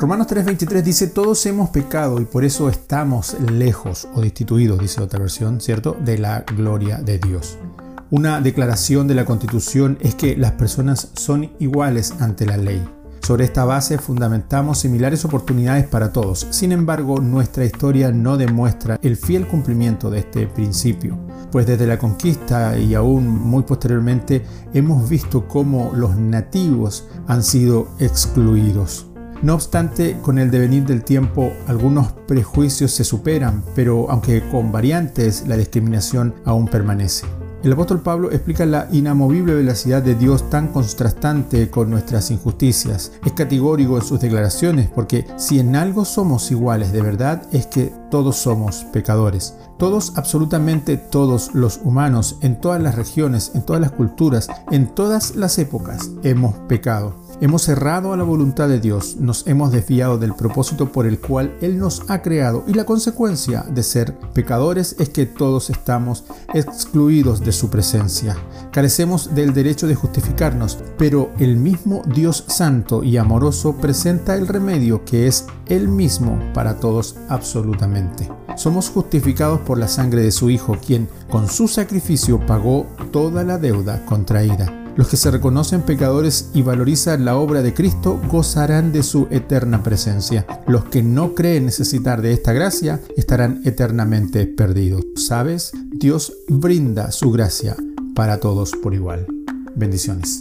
Romanos 3:23 dice, todos hemos pecado y por eso estamos lejos o destituidos, dice otra versión, ¿cierto?, de la gloria de Dios. Una declaración de la Constitución es que las personas son iguales ante la ley. Sobre esta base fundamentamos similares oportunidades para todos. Sin embargo, nuestra historia no demuestra el fiel cumplimiento de este principio, pues desde la conquista y aún muy posteriormente hemos visto cómo los nativos han sido excluidos. No obstante, con el devenir del tiempo algunos prejuicios se superan, pero aunque con variantes, la discriminación aún permanece. El apóstol Pablo explica la inamovible veracidad de Dios tan contrastante con nuestras injusticias. Es categórico en sus declaraciones porque si en algo somos iguales de verdad es que todos somos pecadores. Todos, absolutamente todos los humanos, en todas las regiones, en todas las culturas, en todas las épocas, hemos pecado. Hemos errado a la voluntad de Dios, nos hemos desviado del propósito por el cual Él nos ha creado y la consecuencia de ser pecadores es que todos estamos excluidos de su presencia. Carecemos del derecho de justificarnos, pero el mismo Dios santo y amoroso presenta el remedio que es Él mismo para todos absolutamente. Somos justificados por la sangre de su Hijo, quien con su sacrificio pagó toda la deuda contraída. Los que se reconocen pecadores y valorizan la obra de Cristo gozarán de su eterna presencia. Los que no creen necesitar de esta gracia estarán eternamente perdidos. ¿Sabes? Dios brinda su gracia para todos por igual. Bendiciones.